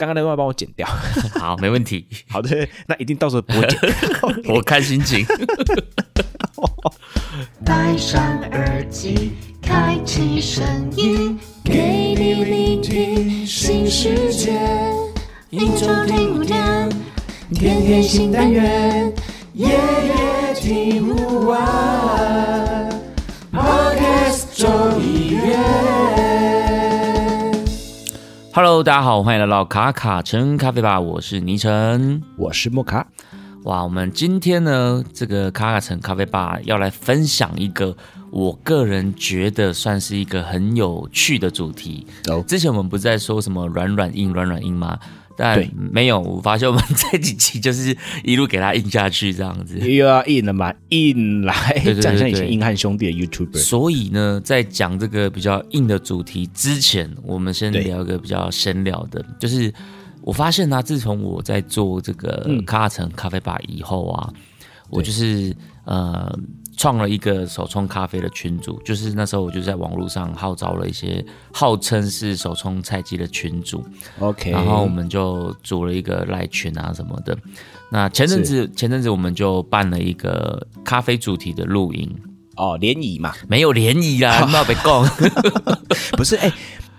刚刚那段帮我剪掉。好，没问题。好的，那一定到时候不会剪。我看心情。戴上耳机，开启声音，给你聆听新世界。一周听五天，天天新单元，夜夜听不完。Hello，大家好，欢迎来到卡卡城咖啡吧，我是倪晨。我是莫卡，哇，我们今天呢，这个卡卡城咖啡吧要来分享一个我个人觉得算是一个很有趣的主题。哦之前我们不是在说什么软软硬软软硬吗？但对。没有，我发现我们这几期 就是一路给他印下去这样子。又要硬了嘛，硬来讲像以对前硬汉兄弟的 YouTuber。所以呢，在讲这个比较硬的主题之前，我们先聊一个比较闲聊的，就是我发现呢、自从我在做这个嗯。卡城咖啡吧以后啊，我就是呃创了一个手冲咖啡的群组，就是那时候我就在网络上号召了一些号称是手冲菜鸡的群主，OK，然后我们就组了一个赖群啊什么的。那前阵子前阵子我们就办了一个咖啡主题的露营。哦联谊嘛，没有联谊啦，没有被供。不是哎，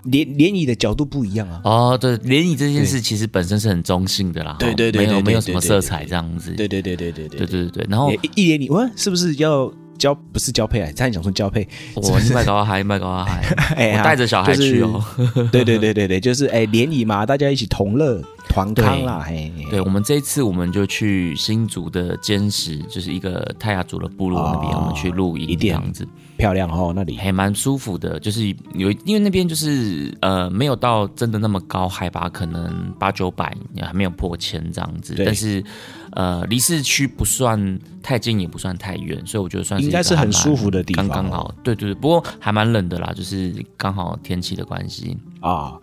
联联谊的角度不一样啊。哦，对，联谊这件事其实本身是很中性的啦，对对对没有没有什么色彩这样子。对对对对对对对对对对，然后一一联谊，我，是不是要交？不是交配啊，差点讲说交配。我卖高海卖高海，哎我带着小孩去哦。对对对对对，就是哎联谊嘛，大家一起同乐团康啦，嘿。对，我们这一次我们就去新竹的坚石，就是一个泰雅族的部落那边，哦我们去露营这样子，漂亮哦，那里。还蛮舒服的。就是有因为那边就是呃没有到真的那么高海拔，可能八九百，还没有破千这样子，但是呃离市区不算太近，也不算太远，所以我觉得算是应该是很舒服的地方哦刚刚好。对对对，不过还蛮冷的啦，就是刚好天气的关系，啊，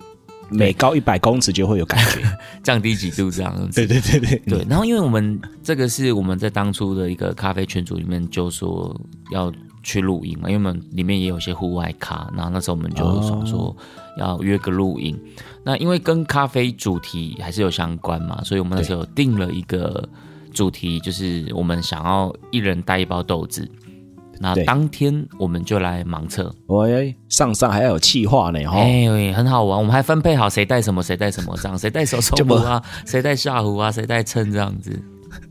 每高一百公尺就会有感觉。降低几度这样子。对对对对对，然后因为我们这个是我们在当初的一个咖啡群组里面就说要去露营嘛，因为我们里面也有些户外咖，然后那时候我们就想说要约个露营。那因为跟咖啡主题还是有相关嘛，所以我们那时候定了一个主题，就是我们想要一人带一包豆子。那对当天我们就来盲测，喂，上上还要有气化呢，哈。哎、很好玩。我们还分配好谁带什么，谁带什么，这样谁带手冲壶啊，谁带下壶啊，谁带秤这样子。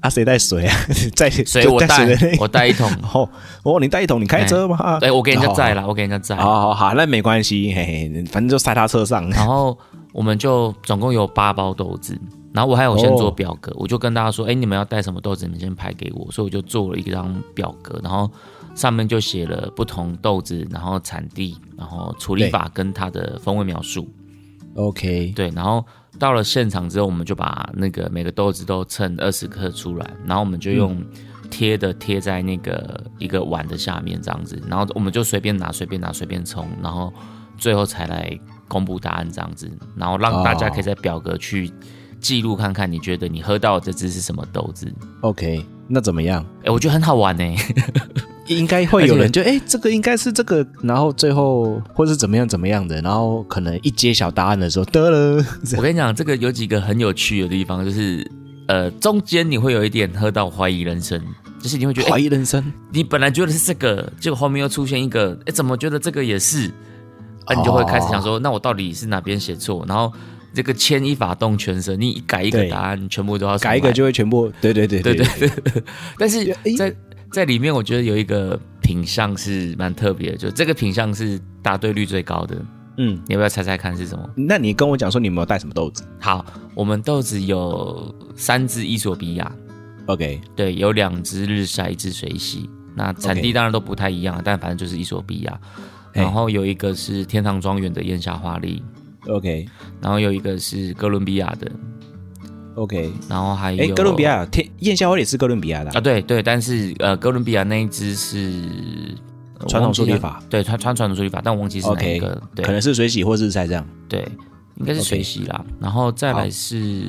啊，谁带水啊？在水我带我带一桶。哦哦，你带一桶，你开车吗？对，我给人家载了。啦，我给人家载。好好好，那没关系，嘿嘿，反正就塞他车上。然后我们就总共有八包豆子，然后我还有先做表格，我就跟大家说，哎，你们要带什么豆子，你们先排给我。所以我就做了一张表格，然后上面就写了不同豆子，然后产地，然后处理法跟它的风味描述。OK，对，然后到了现场之后，我们就把那个每个豆子都称二十克出来，然后我们就用贴的贴在那个一个碗的下面这样子，然后我们就随便拿随便拿随便冲，然后最后才来公布答案这样子，然后让大家可以在表格去记录看看，你觉得你喝到的这支是什么豆子？OK，那怎么样？哎，我觉得很好玩呢、应该会有而人就哎、这个应该是这个，然后最后或是怎么样怎么样的，然后可能一揭晓答案的时候，得了，我跟你讲，这个有几个很有趣的地方，就是呃，中间你会有一点喝到怀疑人生，就是你会觉得，哎怀疑人生。你本来觉得是这个，结果后面又出现一个，哎，怎么觉得这个也是？啊，你就会开始想说，那我到底是哪边写错？然后这个牵一发动全身，你一改一个答案，全部都要重改一个就会全部，对对对对对。但是在在里面，我觉得有一个品相是蛮特别的，就这个品相是答对率最高的。嗯，你要不要猜猜看是什么？那你跟我讲说你有没有带什么豆子好，我们豆子有三只伊索比亚，？OK，对，有两只日晒，一只水洗。那产地当然都不太一样，但反正就是伊索比亚。然后有一个是天堂庄园的燕夏花丽，OK 然后有一个是哥伦比亚的，OK，然后还有哎，哥伦比亚天燕夏花也是哥伦比亚的啊，啊，对对，但是呃，哥伦比亚那一只是传统处理法，对，传传传统处理法，但我忘记是哪一个，对。可能是水洗或日晒这样。对，应该是水洗啦，然后再来是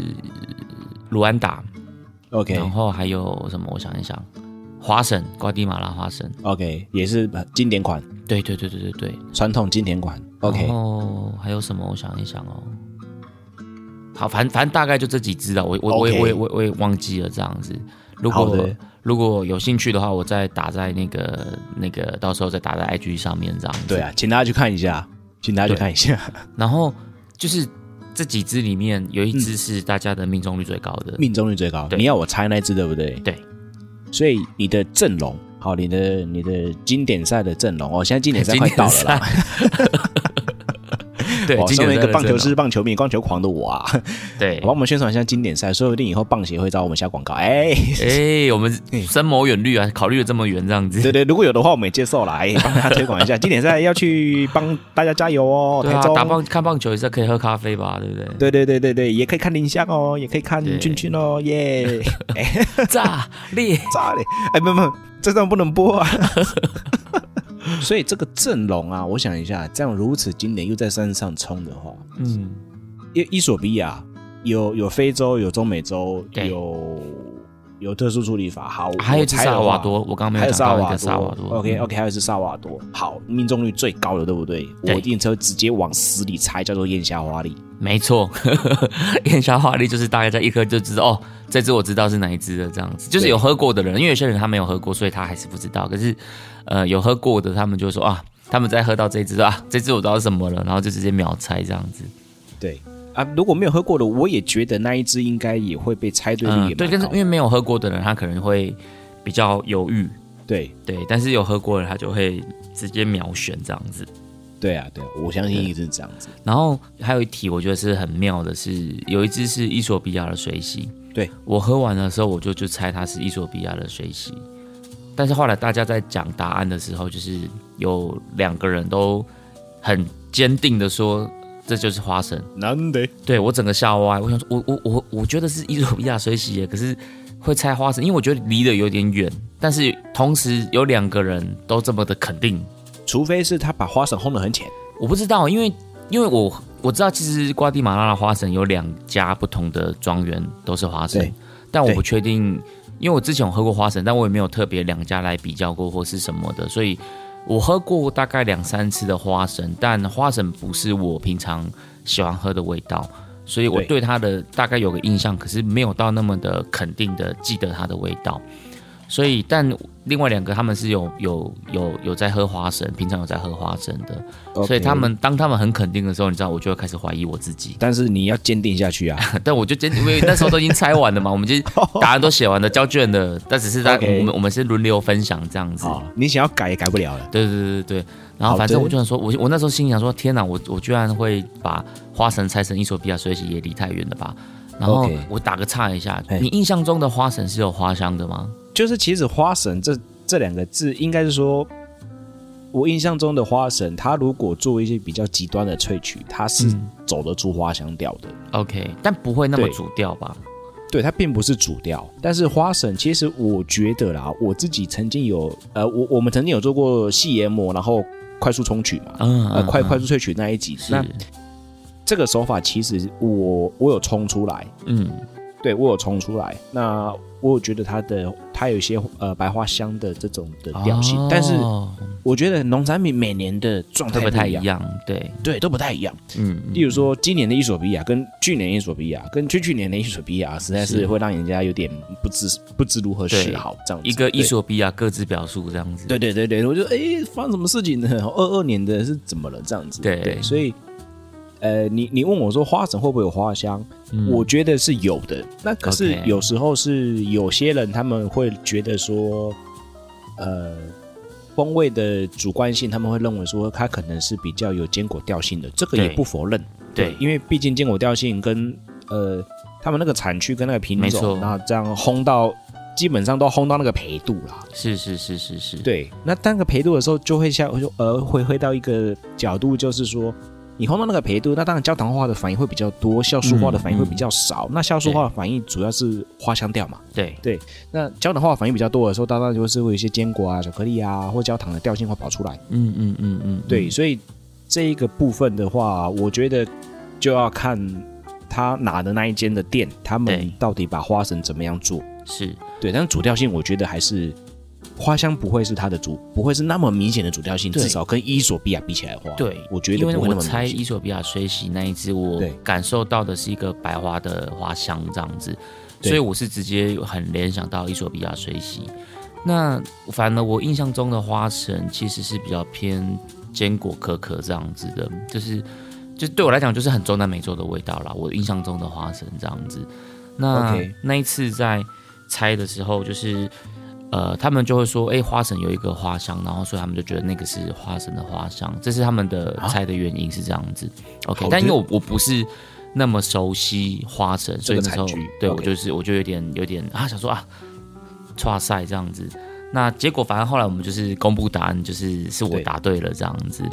卢安达，OK。然后还有什么？我想一想，花神，瓜地马拉花神，OK，也是呃经典款，对对对对对对。传统经典款。OK，哦还有什么？我想一想哦，好，反正反正大概就这几支了，我我我我也我也我也忘记了这样子。如果如果有兴趣的话，我再打在那个那个，到时候再打在 IG 上面这样子。对啊，请大家去看一下，请大家去看一下。然后就是这几支里面有一支是大家的命中率最高的，命中率最高，对你要我猜那支对不对？对，所以你的阵容，好，你的你的经典赛的阵容哦，现在经典赛快到了啦。对，哦，经身为一个棒球师、棒球迷、棒球狂的我啊，对帮，我们宣传一下经典赛，说不定以后棒协会找我们下广告。哎，哎，我们 深谋远虑啊，考虑的这么远这样子。对对，如果有的话，我们也接受啦，哎，帮大家推广一下经典赛，要去帮大家加油哦。对啊，打棒看棒球也是可以喝咖啡吧，对不对？对对对对对，也可以看林香哦，也可以看对俊俊哦，耶！炸裂，炸裂！哎，不不，这段不能播啊。所以这个阵容啊，我想一下，这样如此经典又在山上冲的话，嗯，伊伊索比亚有有非洲，有中美洲，有有特殊处理法。好，还有萨瓦多，我刚刚没有有讲到一萨瓦个萨瓦多。OK 嗯 OK，还有是萨瓦多。好，命中率最高的，对不对？对我一定车直接往死里猜，叫做燕霞花丽。没错，燕霞花丽就是大概在一颗就知道哦，这只我知道是哪一只的这样子，就是有喝过的人，因为有些人他没有喝过，所以他还是不知道。可是，呃，有喝过的，他们就说啊，他们在喝到这只啊，这只我知道是什么了，然后就直接秒猜这样子。对啊，如果没有喝过的，我也觉得那一支应该也会被猜对率也嗯，对，但是因为没有喝过的人，他可能会比较犹豫，对对，但是有喝过的，他就会直接秒选这样子。对啊对啊，我相信一定是这样子。然后还有一题，我觉得是很妙的是，有一支是伊索比亚的水洗。对我喝完的时候，我就就猜它是伊索比亚的水洗。但是后来大家在讲答案的时候，就是有两个人都很坚定的说这就是花神。难得对我整个吓歪，我想说，我我我我觉得是伊索比亚水洗耶，可是会猜花神，因为我觉得离得有点远。但是同时有两个人都这么的肯定，除非是他把花神轰得很浅。我不知道，因为因为我我知道，其实瓜地马拉的花神有两家不同的庄园都是花生，但我不确定，因为我之前有喝过花神，但我也没有特别两家来比较过或是什么的，所以我喝过大概两三次的花生，但花生不是我平常喜欢喝的味道，所以我对对它的大概有个印象，可是没有到那么的肯定的记得它的味道。所以，但另外两个他们是有有有有在喝花神，平常有在喝花神的，所以他们当他们很肯定的时候，你知道，我就会开始怀疑我自己。但是你要坚定下去啊。但我就坚定因为那时候都已经猜完了嘛，我们就答案都写完了，交卷的，但只是在我们我们是轮流分享这样子。啊，你想要改也改不了了。对对对对对，然后反正我就想说，我我那时候心里想说，天哪，我我居然会把花神拆成伊索比亚水洗，也离太远了吧？然后我打个岔一下，嘿你印象中的花神是有花香的吗？就是其实花神这这两个字，应该是说，我印象中的花神，它如果做一些比较极端的萃取，它是嗯。走得出花香调的。OK，但不会那么主调吧？对，它并不是主调，但是花神其实我觉得啦，我自己曾经有呃，我我们曾经有做过细研磨，然后快速冲取嘛，嗯，呃，快快速萃取那一集，那这个手法其实我我有冲出来，嗯对我有冲出来，那我有觉得它的它有一些呃白花香的这种的调性，但是哦我觉得农产品每年的状态会不太一样，对，对，都不太一样。嗯，例如说，今年的伊索比亚跟去年的伊索比亚跟去去年的伊索比亚，实在是是会让人家有点不知不知如何是好这样子。一个伊索比亚各自表述这样子，对对对对，我就哎，发生什么事情呢？二二年的是怎么了？这样子，对对，所以呃，你你问我说花神会不会有花香？嗯我觉得是有的。那可是有时候是有些人他们会觉得说，呃，风味的主观性，他们会认为说它可能是比较有坚果调性的，这个也不否认。对因为毕竟坚果调性跟呃他们那个产区跟那个品种，那这样烘到基本上都烘到那个培度啦。是是是是是，对，那当个培度的时候，就会像呃会回到一个角度，就是说，你烘到那个培度，那当然焦糖化的反应会比较多，酵素化的反应会比较少。那酵素化的反应主要是花香调嘛。对对，那焦糖化的反应比较多的时候，当然就是会有一些坚果啊、巧克力啊或焦糖的调性会跑出来。嗯嗯嗯嗯，对，嗯所以这一个部分的话，我觉得就要看他拿的那一间的店，他们到底把花神怎么样做。是对，但是主调性我觉得还是花香不会是它的主，不会是那么明显的主调性，至少跟伊索比亚比起来的话，对，我觉得因为不会那么我猜伊索比亚水洗那一支，我感受到的是一个白花的花香这样子，所以我是直接很联想到伊索比亚水洗。那反而我印象中的花神其实是比较偏坚果可可这样子的，就是就对我来讲就是很中南美洲的味道啦。我印象中的花神这样子。那那一次在猜的时候，就是呃，他们就会说，哎、花神有一个花香，然后所以他们就觉得那个是花神的花香，这是他们的啊猜的原因是这样子。OK，但因为我我不是那么熟悉花神，所以那时候对我就是我就有点有点啊，想说啊，哇塞这样子。那结果反正后来我们就是公布答案，就是是我答对了这样子。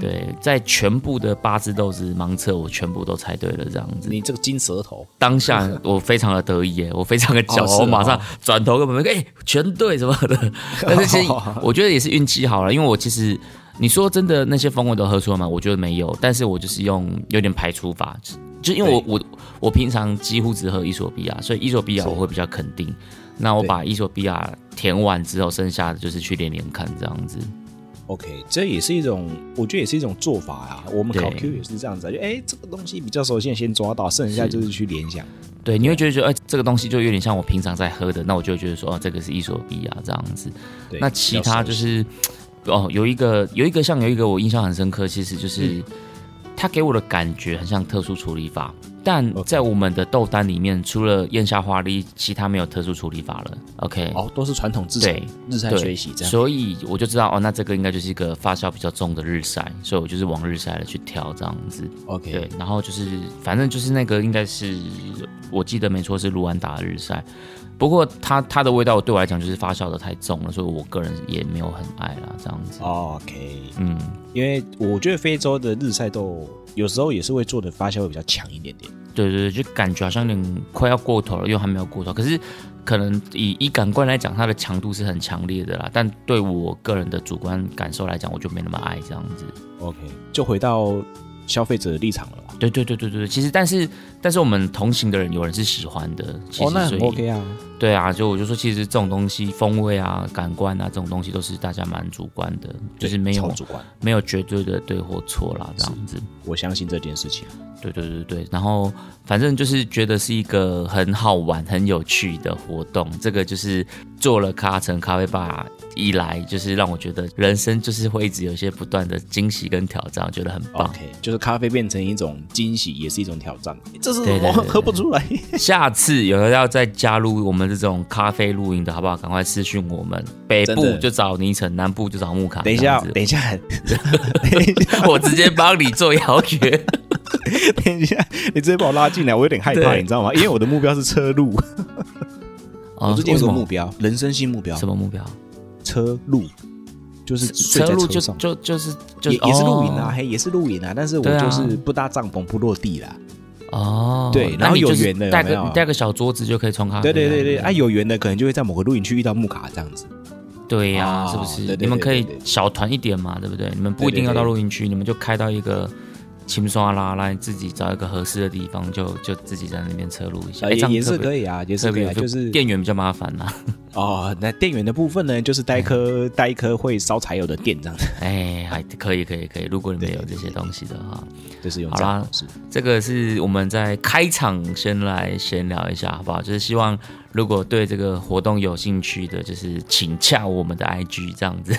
对，在全部的八只豆子盲测，我全部都猜对了这样子。你这个金舌头，当下我非常的得意耶，我非常的骄傲，我马上转头跟朋友说，哎、全对什么的。但是其实 我觉得也是运气好了，因为我其实你说真的那些风味都喝出来吗？我觉得没有，但是我就是用有点排除法，就因为我我我平常几乎只喝伊索比亚，所以伊索比亚我会比较肯定。那我把伊索比亚填完之后，剩下的就是去连连看这样子。OK，这也是一种，我觉得也是一种做法啊。我们考对 Q 也是这样子、啊，就哎、这个东西比较熟悉，先抓到，剩下就是去联想。对，你会觉得说，哎、这个东西就有点像我平常在喝的，那我就觉得说，哦，这个是伊索比亚这样子。对，那其他就是，哦，有一个有一个像有一个我印象很深刻，其实就是、嗯它给我的感觉很像特殊处理法，但在我们的豆单里面，除了燕下花梨，其他没有特殊处理法了。OK，、哦，都是传统制成对日晒对水洗这样。所以我就知道哦，那这个应该就是一个发酵比较重的日晒，所以我就是往日晒的去挑这样子。OK，对，然后就是反正就是那个应该是我记得没错是卢安达的日晒，不过它它的味道对我来讲就是发酵的太重了，所以我个人也没有很爱啦这样子。OK，嗯，因为我觉得非洲的日晒豆有时候也是会做的发酵会比较强一点点。对对对，就感觉好像有点快要过头了，又还没有过头，可是可能以以感官来讲，它的强度是很强烈的啦，但对我个人的主观感受来讲，我就没那么爱这样子。OK，就回到消费者的立场了啦。对对对对对，其实但是但是我们同行的人有人是喜欢的，其实、哦，那很所以 OK 啊。对啊，就我就说，其实这种东西，风味啊、感官啊，这种东西都是大家蛮主观的，就是没有超主观，没有绝对的对或错啦，这样子。我相信这件事情。对对对对，然后反正就是觉得是一个很好玩、很有趣的活动。这个就是做了咖城咖啡吧以来，就是让我觉得人生就是会一直有一些不断的惊喜跟挑战，我觉得很棒。OK，就是咖啡变成一种惊喜，也是一种挑战。这是我喝不出来。下次有人要再加入我们这种咖啡露营的好不好？赶快私讯我们，北部就找尼城，南部就找木卡。等一下 等一下，等一下，我直接帮你做邀约。等一下，你直接把我拉进来，我有点害怕，你知道吗？因为我的目标是车路，我哦最近有为什么个目标，人生新目标，什么目标？车路，就是睡车路就。就就是就也也是露营啊，哦嘿，也是露营啊，但是我就是不搭帐篷不落地啦。哦，对然后有缘的带个带个小桌子就可以冲咖啡。对对对对，啊，有缘的可能就会在某个露营区遇到木卡这样子。对呀、哦是不是？对对你们可以小团一点嘛，对不对？你们不一定要到露营区，你们就开到一个轻刷啦，来自己找一个合适的地方，就就自己在那边侧录一下。也也是可以啊，也是可以就是电源比较麻烦呐、哦，那电源的部分呢，就是带一颗带一颗会烧柴油的电这样子，哎，还可以可以可以，如果你们有这些东西的话，就是用好啦。这个是我们在开场先来闲聊一下，好不好？就是希望如果对这个活动有兴趣的，就是请洽我们的 IG 这样子，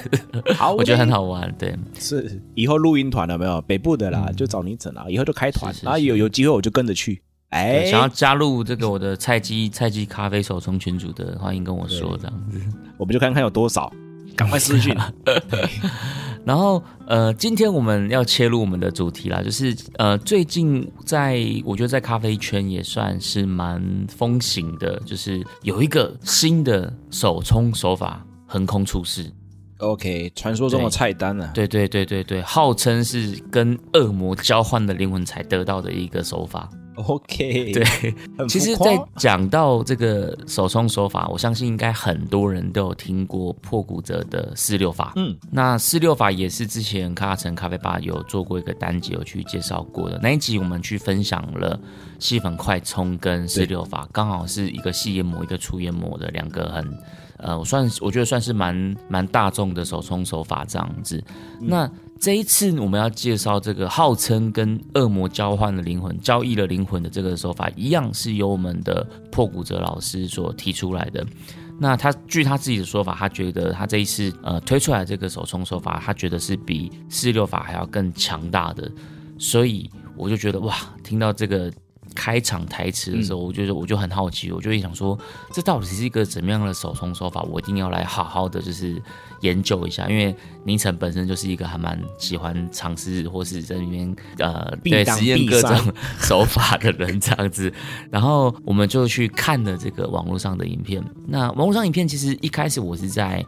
好 我觉得很好玩。对，是以后录音团了没有？北部的啦，就找你整啦，以后就开团是，是然后有有机会我就跟着去。哎对，想要加入这个我的菜鸡菜鸡咖啡手冲群组的，欢迎跟我说这样子。我们就看看有多少，赶快私讯。然后呃，今天我们要切入我们的主题啦，就是呃，最近在我觉得在咖啡圈也算是蛮风行的，就是有一个新的手冲手法横空出世。OK，传说中的菜单啊，对对对对对，号称是跟恶魔交换的灵魂才得到的一个手法。，OK，对，其实，在讲到这个手冲手法，我相信应该很多人都有听过破骨折的四六法。嗯，那四六法也是之前咖城咖啡吧有做过一个单集有去介绍过的。那一集我们去分享了细粉快冲跟四六法，刚好是一个细研磨一个粗研磨的两个很呃，我算我觉得算是蛮蛮大众的手冲手法这样子。那这一次我们要介绍这个号称跟恶魔交换了灵魂、交易了灵魂的这个手法，一样是由我们的破骨折老师所提出来的。那他据他自己的说法，他觉得他这一次呃推出来这个手冲手法，他觉得是比四六法还要更强大的，所以我就觉得哇，听到这个。开场台词的时候，我就我就很好奇，我就会想说，这到底是一个怎么样的手冲手法？我一定要来好好的就是研究一下，因为宁晨本身就是一个还蛮喜欢尝试或是在里面呃对实验各种 手法的人这样子。然后我们就去看了这个网络上的影片。那网络上影片其实一开始我是在。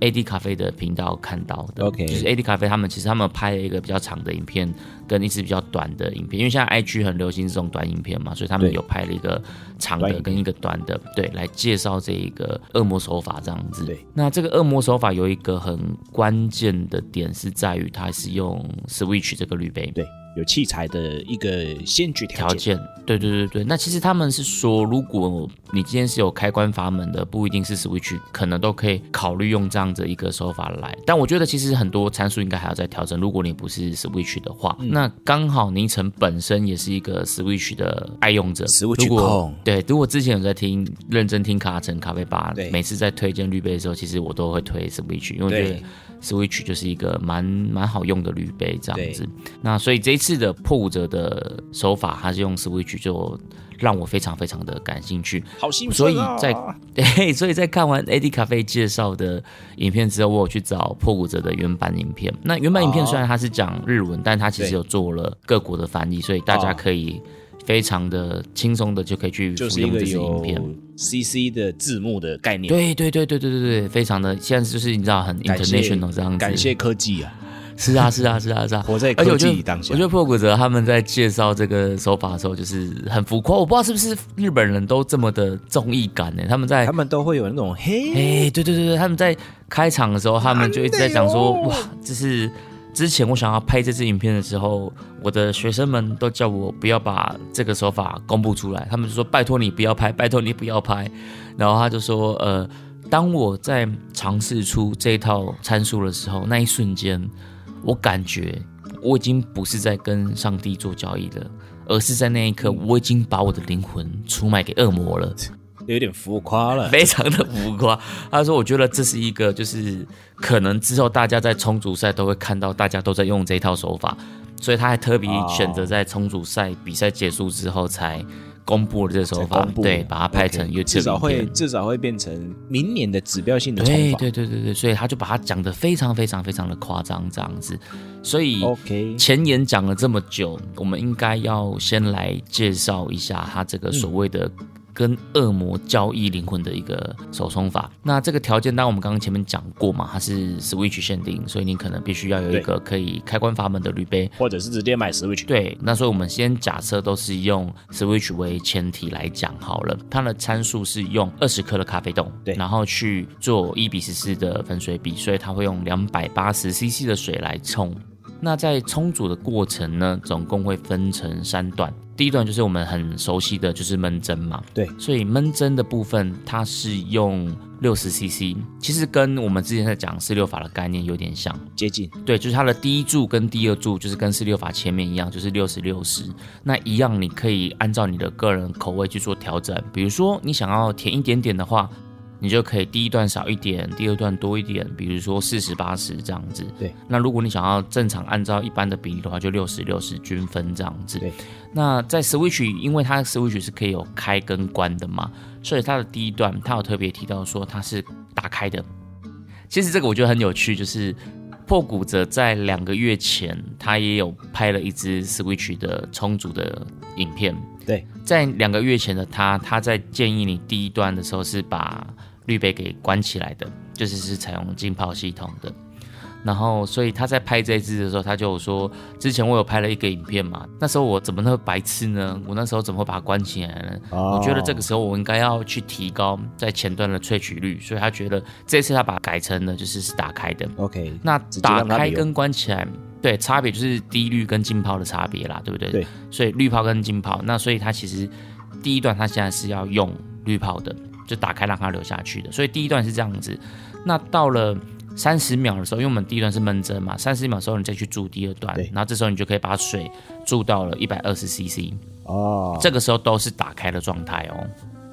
A D 咖啡的频道看到的，OK，就是 A D 咖啡，他们其实他们拍了一个比较长的影片，跟一支比较短的影片，因为现在 I G 很流行这种短影片嘛，所以他们有拍了一个长的跟一个短的，对，来介绍这一个恶魔手法这样子。对，那这个恶魔手法有一个很关键的点是在于，它是用 Switch 这个滤杯。对。有器材的一个先决条件，对对对对。那其实他们是说，如果你今天是有开关阀门的，不一定是 Switch，可能都可以考虑用这样的一个手法来。但我觉得其实很多参数应该还要再调整。如果你不是 Switch 的话，那刚好宁晨本身也是一个 Switch 的爱用者。Switch 控对，如果之前有在听认真听卡城咖啡吧，每次在推荐滤杯的时候，其实我都会推 Switch，因为我觉得。Switch 就是一个蛮蛮好用的滤杯这样子，那所以这一次的破五折的手法，它是用 Switch 就让我非常非常的感兴趣，好兴奋所以在 对，所以在看完 AD 咖啡介绍的影片之后，我有去找破骨折的原版影片。那原版影片虽然它是讲日文，但它其实有做了各国的翻译，所以大家可以。非常的轻松的就可以去服用这些影片，CC 的字幕的概念，对对对对对对对，非常的现在就是你知道很 international 这样子，感谢科技啊，是啊是啊是啊是啊，活在科技当下。我觉得破骨折他们在介绍这个手法的时候就是很浮夸，我不知道是不是日本人都这么的综艺感呢？他们在他们都会有那种嘿，哎对对对对，他们在开场的时候他们就一直在讲说哇这是。之前我想要拍这支影片的时候，我的学生们都叫我不要把这个手法公布出来，他们就说拜托你不要拍，拜托你不要拍。然后他就说，呃，当我在尝试出这套参数的时候，那一瞬间，我感觉我已经不是在跟上帝做交易了，而是在那一刻，我已经把我的灵魂出卖给恶魔了。有点浮夸了，非常的浮夸。他说：“我觉得这是一个，就是可能之后大家在冲煮赛都会看到，大家都在用这套手法，所以他还特别选择在冲煮赛比赛结束之后才公布了这手法，对，把它拍成 YouTube 至少会至少会变成明年的指标性的。对对对对对，所以他就把它讲的非常非常非常的夸张这样子。所以 OK，前言讲了这么久，我们应该要先来介绍一下他这个所谓的。”跟恶魔交易灵魂的一个手冲法，那这个条件，当然我们刚刚前面讲过嘛，它是 Switch 限定，所以你可能必须要有一个可以开关阀门的滤杯，或者是直接买 Switch。对，那所以我们先假设都是用 Switch 为前提来讲好了，它的参数是用二十克的咖啡豆，对，然后去做一比十四的粉水比，所以它会用两百八十 CC 的水来冲。那在冲煮的过程呢，总共会分成三段。第一段就是我们很熟悉的就是焖蒸嘛，对，所以焖蒸的部分它是用六十 CC，其实跟我们之前在讲四六法的概念有点像，接近。对，就是它的第一柱跟第二柱就是跟四六法前面一样，就是六十六十。那一样你可以按照你的个人口味去做调整，比如说你想要甜一点点的话。你就可以第一段少一点，第二段多一点，比如说四十八十这样子。对。那如果你想要正常按照一般的比例的话，就六十六十均分这样子。对。那在 Switch，因为它 Switch 是可以有开跟关的嘛，所以它的第一段它有特别提到说它是打开的。其实这个我觉得很有趣，就是破骨折在两个月前他也有拍了一支 Switch 的充足的影片。对。在两个月前的他，他在建议你第一段的时候是把滤杯给关起来的，就是是采用浸泡系统的。然后，所以他在拍这支的时候，他就说：之前我有拍了一个影片嘛，那时候我怎么那么白痴呢？我那时候怎么会把它关起来呢？我觉得这个时候我应该要去提高在前段的萃取率，所以他觉得这次他把它改成了就是是打开的。OK，那打开跟关起来，对，差别就是低滤跟浸泡的差别啦，对不对？对。所以滤泡跟浸泡，那所以他其实第一段他现在是要用滤泡的。就打开让它流下去的。所以第一段是这样子。那到了三十秒的时候，因为我们第一段是闷蒸嘛，三十秒的时候你再去注第二段，然后这时候你就可以把水注到了一百二十 CC。哦，这个时候都是打开的状态哦。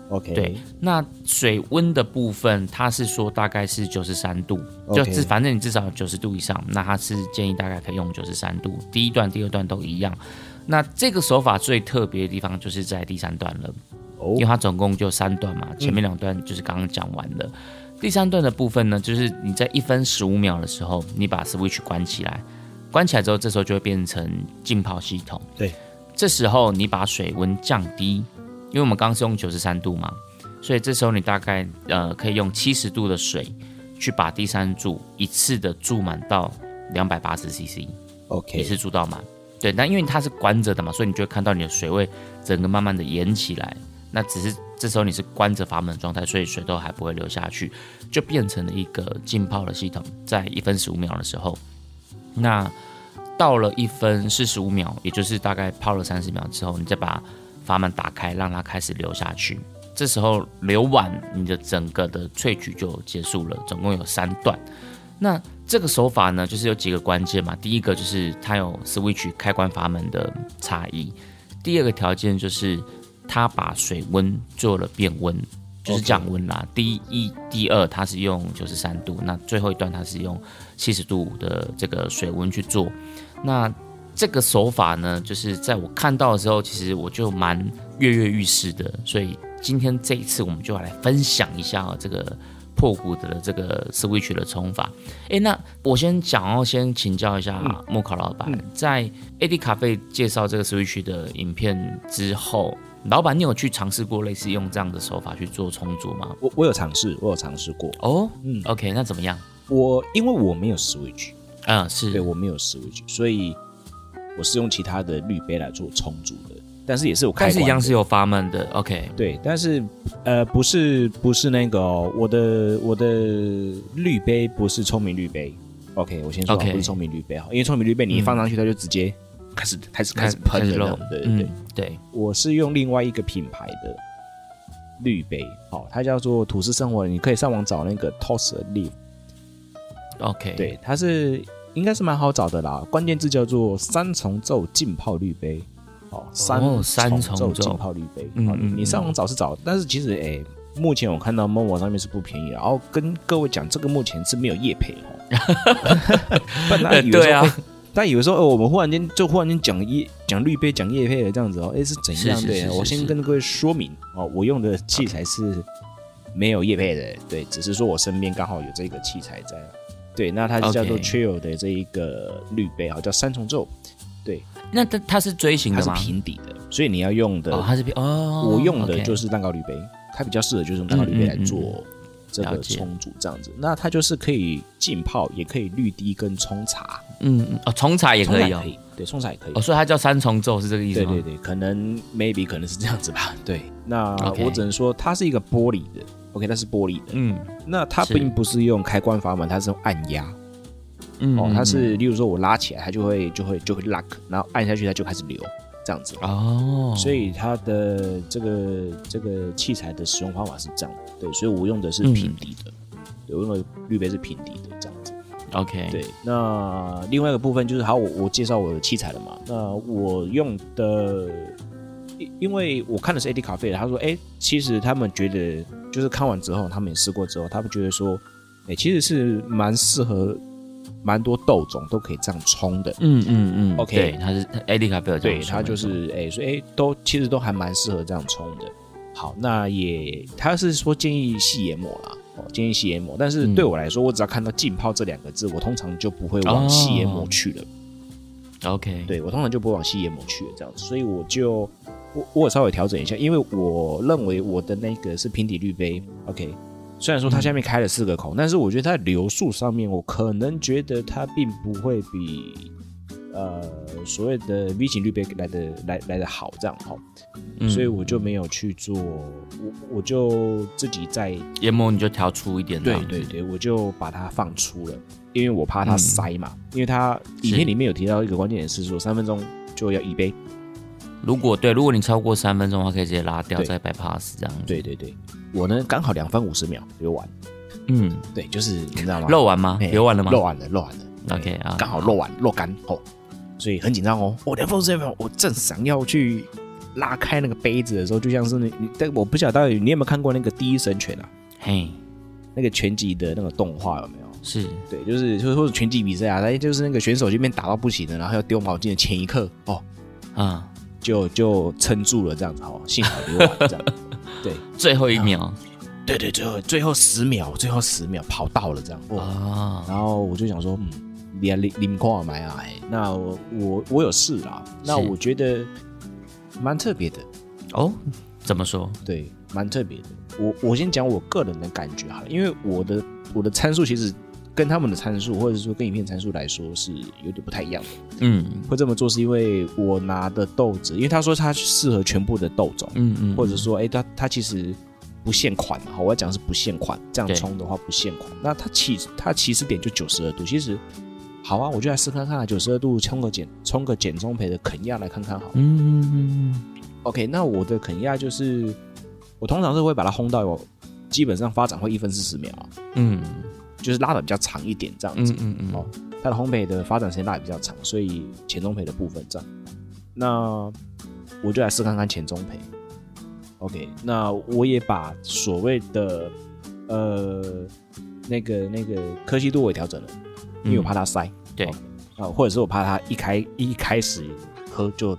OK，对，那水温的部分，它是说大概是九十三度，就至反正你至少九十度以上，那它是建议大概可以用九十三度。第一段、第二段都一样。那这个手法最特别的地方就是在第三段了，因为它总共就三段嘛，前面两段就是刚刚讲完的。第三段的部分呢，就是你在一分十五秒的时候，你把 switch 关起来，关起来之后，这时候就会变成浸泡系统。对，这时候你把水温降低。因为我们刚刚是用九十三度嘛，所以这时候你大概呃可以用七十度的水去把第三柱一次的注满到两百八十 CC，OK，一次注到满。对，但因为它是关着的嘛，所以你就会看到你的水位整个慢慢的延起来。那只是这时候你是关着阀门状态，所以水都还不会流下去，就变成了一个浸泡的系统。在一分十五秒的时候，那到了一分四十五秒，也就是大概泡了三十秒之后，你再把阀门打开，让它开始流下去。这时候流完，你的整个的萃取就结束了。总共有三段。那这个手法呢，就是有几个关键嘛。第一个就是它有 switch 开关阀门的差异。第二个条件就是它把水温做了变温，就是降温啦。第一、第二，它是用九十三度，那最后一段它是用七十度的这个水温去做。那这个手法呢，就是在我看到的时候，其实我就蛮跃跃欲试的。所以今天这一次，我们就要来分享一下这个破骨的这个 switch 的冲法。哎，那我先讲要先请教一下木考老板，在 AD 咖啡介绍这个 switch 的影片之后，老板你有去尝试过类似用这样的手法去做充足吗？我我有尝试，我有尝试过。哦，嗯，OK，那怎么样？我因为我没有 switch，嗯，是对我没有 switch，所以。我是用其他的滤杯来做充足的，但是也是我但是一样是有阀门的。OK，对，但是呃，不是不是那个哦我的我的滤杯不是聪明滤杯。OK，我先说不是聪明滤杯哈，因为聪明滤杯你一放上去它就直接开始开始开始喷了。对对对对，我是用另外一个品牌的滤杯，好，它叫做吐司生活，你可以上网找那个 Toss Leaf。OK，对，它是。应该是蛮好找的啦，关键字叫做三重奏浸泡滤杯，哦，三三重奏浸泡滤杯，嗯，你上网找是找，但是其实哎，目前我看到某某上面是不便宜，然后跟各位讲，这个目前是没有叶配哦，本来对啊，但有时候我们忽然间就忽然间讲一讲绿杯讲叶配的这样子哦，哎是怎样的？我先跟各位说明哦，我用的器材是没有叶配的，对，只是说我身边刚好有这个器材在。对，那它是叫做 Trail 的这一个滤杯啊，叫三重奏。对，那它它是锥形的吗？是平底的，所以你要用的，它是平哦。我用的就是蛋糕滤杯，它比较适合就是用蛋糕滤杯来做这个冲煮这样子。那它就是可以浸泡，也可以滤滴跟冲茶。嗯嗯，哦，冲茶也可以哦。对，冲茶也可以。哦，所以它叫三重奏是这个意思吗？对对对，可能 maybe 可能是这样子吧。对，那我只能说它是一个玻璃的。OK，它是玻璃的。嗯，那它并不是用开关阀门，它是用按压。嗯，哦，它是，例如说我拉起来，它就会就会就会 lock，然后按下去它就开始流，这样子。哦，所以它的这个这个器材的使用方法是这样。对，所以我用的是平底的，我用的滤杯是平底的，这样子。OK，对。那另外一个部分就是，好，我我介绍我的器材了嘛？那我用的。因为我看的是 AD 咖啡的，他说：“哎，其实他们觉得，就是看完之后，他们也试过之后，他们觉得说，哎，其实是蛮适合，蛮多豆种都可以这样冲的。嗯嗯嗯，OK，对，他是 AD 咖啡的，对，他就是哎，所以哎，都其实都还蛮适合这样冲的。好，那也他是说建议细研磨啦，哦，建议细研磨，但是对我来说，我只要看到浸泡这两个字，我通常就不会往细研磨去了。OK，对我通常就不会往细研磨去了，这样子，所以我就。我我稍微调整一下，因为我认为我的那个是平底滤杯，OK。虽然说它下面开了四个孔，但是我觉得它流速上面，我可能觉得它并不会比呃所谓的 V 型滤杯来的来来的好，这样哈。所以我就没有去做，我我就自己在研磨，你就调粗一点。对对对，我就把它放粗了，因为我怕它塞嘛。因为它影片里面有提到一个关键点是说，三分钟就要一杯。如果对，如果你超过三分钟的话，可以直接拉掉，再 bypass 这样子。对对对，我呢刚好两分五十秒流完，嗯，对，就是你知道吗？漏完吗？嘿流完了吗？漏完了，漏完了。OK 啊，刚好漏完漏干哦，所以很紧张哦。我两分五十秒，我正想要去拉开那个杯子的时候，就像是你你，但我不晓得到底你有没有看过那个《第一神拳》啊？嘿，那个拳击的那个动画有没有？是对，就是就是或者拳击比赛啊，他就是那个选手这边打到不行了，然后要丢毛巾的前一刻，哦，啊，就就撑住了这样子哦，幸好流完这样。对最后一秒对对，最后最后十秒，最后十秒跑到了这样哦。啊，然后我就想说，嗯，你林林矿买啊，哎，那我我我有事啦，那我觉得蛮特别的，哦，怎么说？对，蛮特别的。我我先讲我个人的感觉好了，因为我的我的参数其实跟他们的参数，或者说跟影片参数来说是有点不太一样的。嗯会这么做是因为我拿的豆子，因为他说他适合全部的豆种，嗯嗯，或者说，哎，它它其实不限款嘛，好，我要讲是不限款，这样对冲的话不限款。那它起它起始点就九十二度，其实好啊，我就来试看看啊，九十二度冲个减冲个减中培的肯亚来看看好了。嗯嗯嗯 OK，那我的肯亚就是我通常是会把它烘到有基本上发展会一分四十秒啊，嗯就是拉的比较长一点这样嗯子。嗯嗯哦，它的烘焙的发展时间拉的比较长，所以前中培的部分这样。那我就来试看看前中培。OK，那我也把所谓的呃那个那个科技度我也调整了，因为我怕它塞。对哦啊，或者是我怕它一开一开始喝就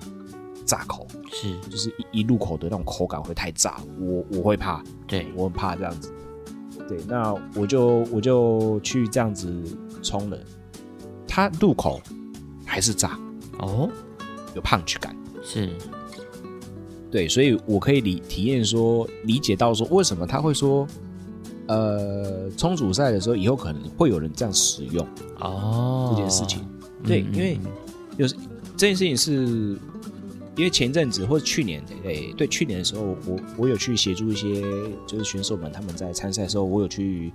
炸口，是，就是一一入口的那种口感会太炸，我我会怕。对，我很怕这样子。对，那我就我就去这样子冲了，它入口还是炸，哦，有 punch 感。是，对，所以我可以理体验说，理解到说为什么他会说，呃，冲煮赛的时候以后可能会有人这样使用哦，这件事情。对，嗯因为有时这件事情是因为前阵子或者去年，诶、对，去年的时候，我我有去协助一些就是选手们他们在参赛的时候，我有去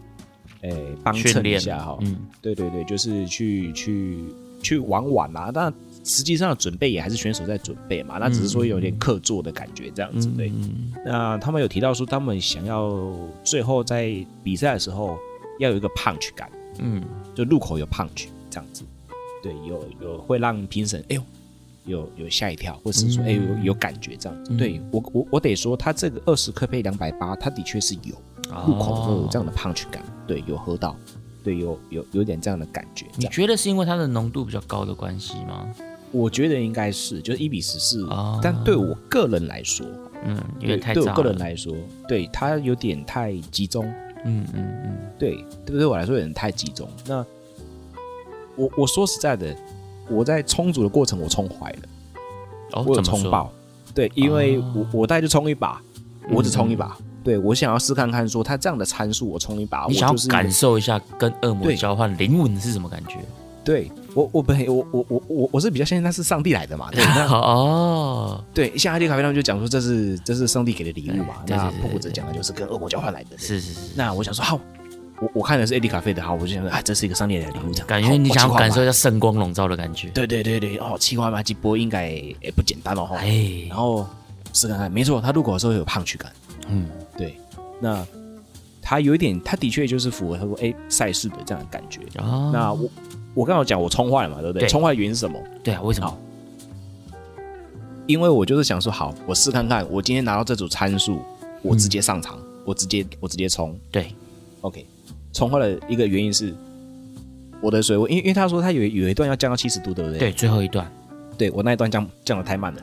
哎帮衬一下哈。嗯，对对对，就是去去去玩玩啦。但实际上的准备也还是选手在准备嘛，那只是说有点客座的感觉这样子。对，嗯那他们有提到说，他们想要最后在比赛的时候要有一个 punch 感，嗯就入口有 punch 这样子。对，有有会让评审哎呦有有吓一跳，或是说嗯哎呦有感觉这样子。嗯对我我我得说，他这个二十克配两百八，他的确是有嗯入口都有这样的。的 punch 感，对，有喝到，对，有有有点这样的感觉。你觉得是因为它的浓度比较高的关系吗？我觉得应该是就是一比十四、哦但对我个人来说，嗯，有对点太对我个人来说，对它有点太集中，嗯嗯嗯，对，对对我来说有点太集中。那我我说实在的，我在冲足的过程我冲坏了，哦，我有？冲爆，对，因为哦我我大概就冲一把，我只冲一嗯把，对我想要试看看说他这样的参数我从你把，握你想感受一下跟恶魔对交换灵魂是什么感觉？对我我本我我我我我是比较相信他是上帝来的嘛，对，那 哦，对，像阿迪卡啡他们就讲说这是这是上帝给的礼物嘛，那对对对对破古者讲的就是跟恶魔交换来的。是是是，那我想说好，我我看的是 AD 咖啡的好，我就想说啊，这是一个上帝来的礼物，这样感觉你想要感受一一下圣光笼罩的感觉。对对对对，哦，七花马吉波应该也不简单哦，哈哎，然后试看看，没错，他入口的时候有胖曲感，嗯，对，那他有一点，他的确就是符合他说哎赛事的这样的感觉。哦，那我我刚刚有讲我冲坏了嘛，对不对？对冲坏的原因是什么？对啊，为什么？因为我就是想说，好，我试看看，我今天拿到这组参数，我直接上场，我直接我直接冲对，，OK。冲坏了一个原因是我的水温，因为因为他说他有有一段要降到七十度，对不对？对，最后一段对，我那一段降降的太慢了，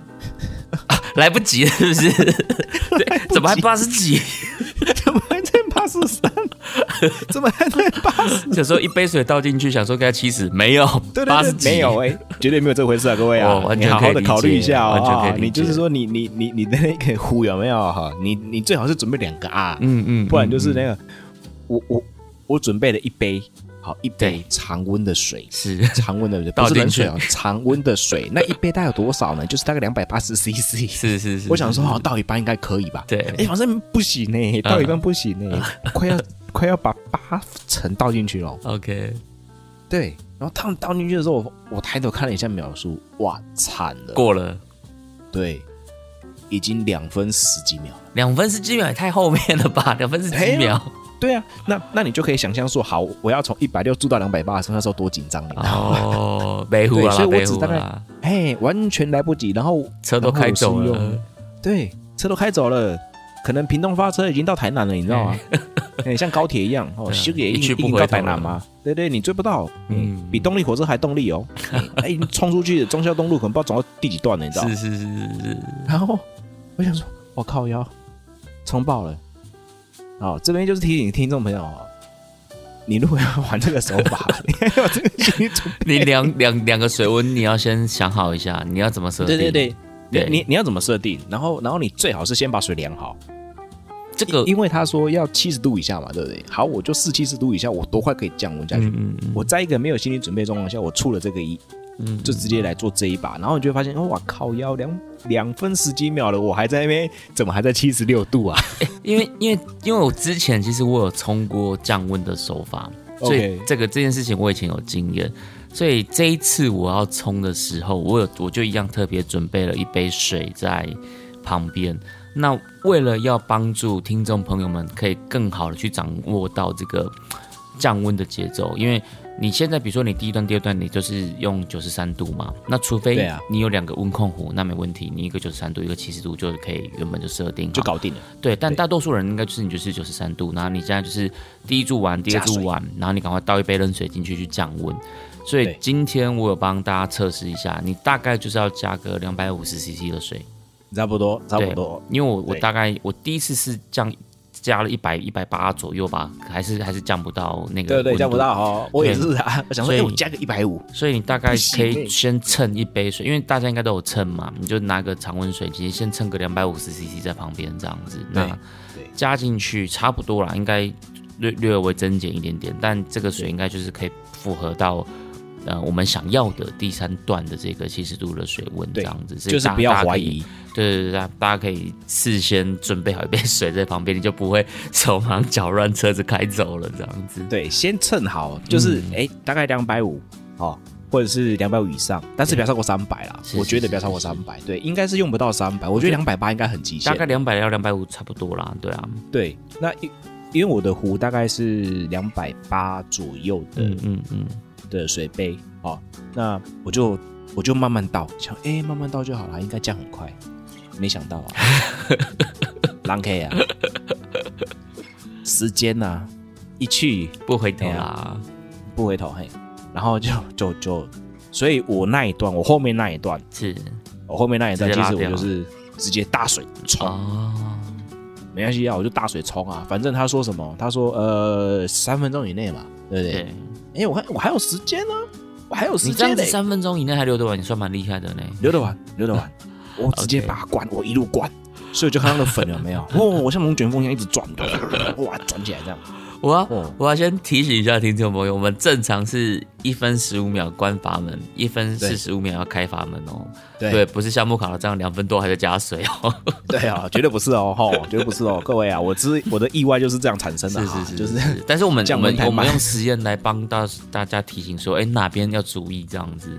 来不及了，是不是？对，怎么还八十几？怎么还在八十三？怎么还在八十？有时候一杯水倒进去，想说该七十，没有，八十几，没有哎、绝对没有这回事啊，各位啊，哦完全你好好的考虑一下哦，完全你就是说你你你你的那个壶有没有哈？你你最好是准备两个啊，嗯嗯，不然就是那嗯个，我我我准备了一杯，好一杯常温的水，是 常温的不倒进去是冷水哦，常温的水，那一杯大概有多少呢？就是大概两百八十 CC。是是是，我想说，是好，倒一半应该可以吧？对哎，反正不行呢，倒一半不行呢，快要快要把八成倒进去了。OK，对，然后他们倒进去的时候，我我抬头看了一下秒数，哇，惨了，过了，对，已经两分十几秒了。两分十几秒也太后面了吧？两分十几秒，对啊，那那你就可以想象说，好，我要从一百六住到两百八的时候，那时候多紧张，你知道吗？哦，北湖啊，对所以我只大概啊，嘿，完全来不及，然后车都开走了，对，车都开走了，可能屏东发车已经到台南了，你知道吗？哎，像高铁一样，哦，修也一去不回台南吗？对对，你追不到，嗯嗯，比动力火车还动力哦，哎，你冲出去，中孝东路可能不知道走到第几段了，你知道吗？是是是是是，然后我想说，我靠腰，冲爆了！哦，这边就是提醒听众朋友哦，你如果要玩这个手法，你要有这个心理准备。你两两两个水温，你要先想好一下，你要怎么设定？对对对，对你你你要怎么设定？然后然后你最好是先把水量好，这个因为他说要七十度以下嘛，对不对？好，我就四七十度以下，我多快可以降温下去？嗯嗯嗯我在一个没有心理准备的状况下，我出了这个一，嗯，就直接来做这一把，然后你就会发现，哦，哇靠腰两两分十几秒了，我还在那边，怎么还在七十六度啊？因为因为因为我之前其实我有冲过降温的手法，所以这个这件事情我以前有经验，所以这一次我要冲的时候，我有我就一样特别准备了一杯水在旁边。那为了要帮助听众朋友们可以更好的去掌握到这个降温的节奏，因为你现在比如说你第一段、第二段你就是用九十三度嘛，那除非你有两个温控壶，那没问题，你一个九十三度，一个七十度就可以原本就设定好就搞定了。对，但大多数人应该就是你就是九十三度，然后你现在就是第一注完，第二注完，然后你赶快倒一杯冷水进去去降温。所以今天我有帮大家测试一下，你大概就是要加个两百五十 CC 的水，差不多，差不多。因为我我大概我第一次是降加了一百一百八左右吧，还是还是降不到那个对对，降不到哦，我也是啊。我想说，所以哎，我加个一百五，所以你大概可以欸先称一杯水，因为大家应该都有称嘛，你就拿个常温水机，先称个两百五十 CC 在旁边这样子，那对加进去差不多啦，应该略略微增减一点点，但这个水应该就是可以符合到。呃，我们想要的第三段的这个七十度的水温，这对样子，就是不要怀疑。对对对，大大家可以事先准备好一杯水在旁边，你就不会手忙脚乱，车子开走了这样子。对，先称好，就是嗯哎，大概两百五哦，或者是两百五以上，但是不要超过三百啦。我觉得不要超过三百，对，应该是用不到三百。我觉得两百八应该很极限大。概两百到两百五差不多啦，对啊，对，那因因为我的壶大概是两百八左右的嗯嗯嗯，的水杯哦，那我就我就慢慢倒，想哎、慢慢倒就好了，应该降很快。没想到啊，狼 K 啊，时间呐、一去不回头哎啦，不回头嘿，然后就就就，所以我那一段，我后面那一段，是。我后面那一段，其实我就是直接大水冲，哦，没关系啊，我就大水冲啊，反正他说什么，他说呃三分钟以内嘛，对不对？对，哎、我还我还有时间呢、我还有时你这样间呢、子三分钟以内还留得完，你算蛮厉害的呢。留得完，留得完，我直接把它灌，我一路灌，所以就看到那个粉有没有？哦，我像龙卷风一样一直转，哇，转起来这样。我要哦我要先提醒一下听众朋友，我们正常是一分十五秒关阀门，一分四十五秒要开阀门哦。对对，不是像木卡的这样两分多还在加水哦。对啊，绝对不是哦，吼，绝对不是哦，各位啊，我知我的意外就是这样产生的是哈，是是，就是是但是我们我们我们用实验来帮大大家提醒说，哎，哪边要注意这样子。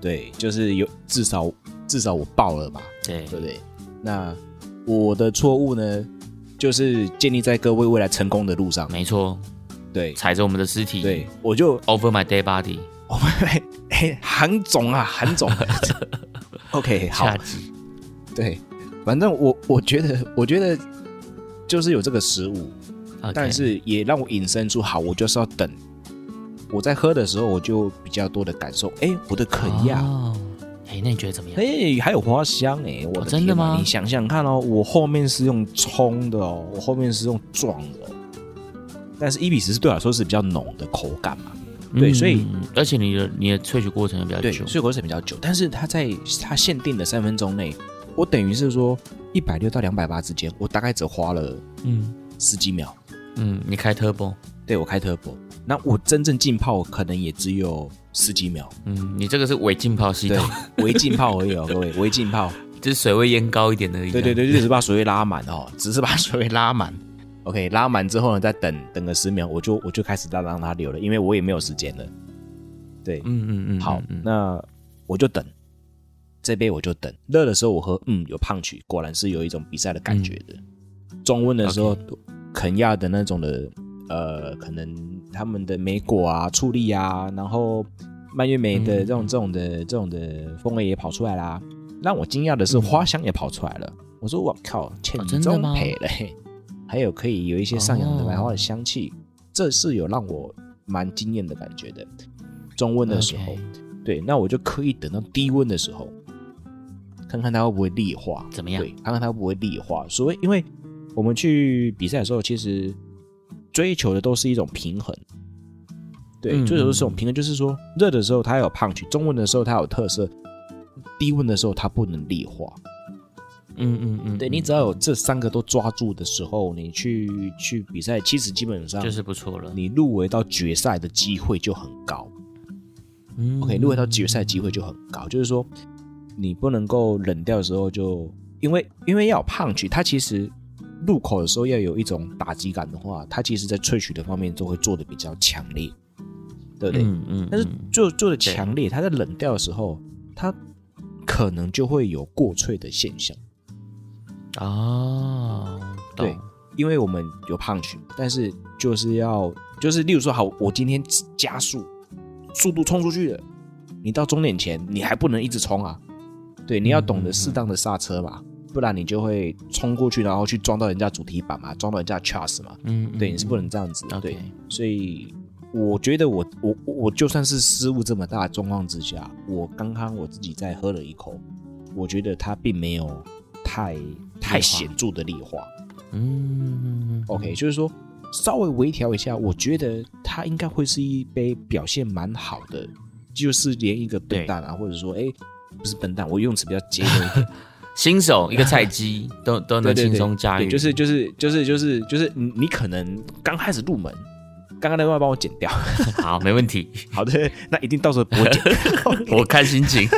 对，就是有至少至少我爆了吧，对对不对？那我的错误呢，就是建立在各位未来成功的路上。没错，对。踩着我们的尸体，对，我就，over my dead body，我们 哎，韩总啊，韩总，OK，好。对，反正我我觉得，我觉得就是有这个食物但是也让我引申出，好，我就是要等。我在喝的时候，我就比较多的感受，哎，我的肯亚，哦哎，那你觉得怎么样？哎，还有花香，哎，我真的吗？你想想看哦，我后面是用冲的哦，我后面是用撞的哦，但是一比十是对我来说是比较浓的口感嘛，对所以嗯而且你的你的萃取过程也比较，久，萃取过程比较久，但是它在它限定的三分钟内，我等于是说一百六到两百八之间，我大概只花了嗯。十几秒。嗯，你开 turbo，对我开 turbo，那我真正浸泡可能也只有十几秒，嗯，你这个是伪浸泡系对统，，微浸泡而已哦，各位，微浸泡，就是水位淹高一点而已。对对，对，就是把水位拉满哦，只是把水位拉满。OK，拉满之后呢，再等等个十秒，我就我就开始让让它流了，因为我也没有时间了。对，嗯嗯嗯，好，嗯那我就等，这杯我就等。热的时候我喝，嗯，有胖曲，果然是有一种比赛的感觉的。中温的时候，肯亚的那种的，呃，可能他们的莓果啊、醋栗啊，然后蔓越莓的这种、这种的、这种的风味也跑出来啦。让我惊讶的是，花香也跑出来了。我说我靠，千中配嘞，还有可以有一些上扬的白花的香气，这是有让我蛮惊艳的感觉的。中温的时候，对，那我就刻意等到低温的时候，看看它会不会裂化，怎么样？对，看看它会不会裂化。所以，因为我们去比赛的时候，其实追求的都是一种平衡。对，追求的是一种平衡，就是说，热的时候它有胖曲，中温的时候它有特色，低温的时候它不能裂化。嗯嗯嗯，对你只要有这三个都抓住的时候，你去去比赛，其实基本上就是不错了。你入围到决赛的机会就很高。嗯 OK，入围到决赛机会就很高，就是说你不能够冷掉的时候就，因为因为要有胖曲，它其实入口的时候要有一种打击感的话，它其实在萃取的方面都会做的比较强烈，对不对？嗯嗯。但是做做的强烈，它在冷掉的时候，它可能就会有过萃的现象。啊，对，因为我们有胖曲，但是就是要就是例如说，好，我今天加速，速度冲出去了，你到终点前你还不能一直冲啊，对，你要懂得适当的刹车嘛，不然你就会冲过去，然后去撞到人家主题板嘛，撞到人家 chas 嘛，嗯，对，你是不能这样子，对，所以我觉得我我我就算是失误这么大的状况之下，我刚刚我自己再喝了一口，我觉得它并没有太。太显著的劣化，嗯，OK，就是说稍微微调一下，我觉得它应该会是一杯表现蛮好的，就是连一个笨蛋啊，或者说哎，不是笨蛋，我用词比较尖锐，新手一个菜鸡 都都能轻松驾驭，就是就是就是就是就是你你可能刚开始入门，刚刚那段帮我剪掉，好，没问题，好的，那一定到时候不会剪，我看心情。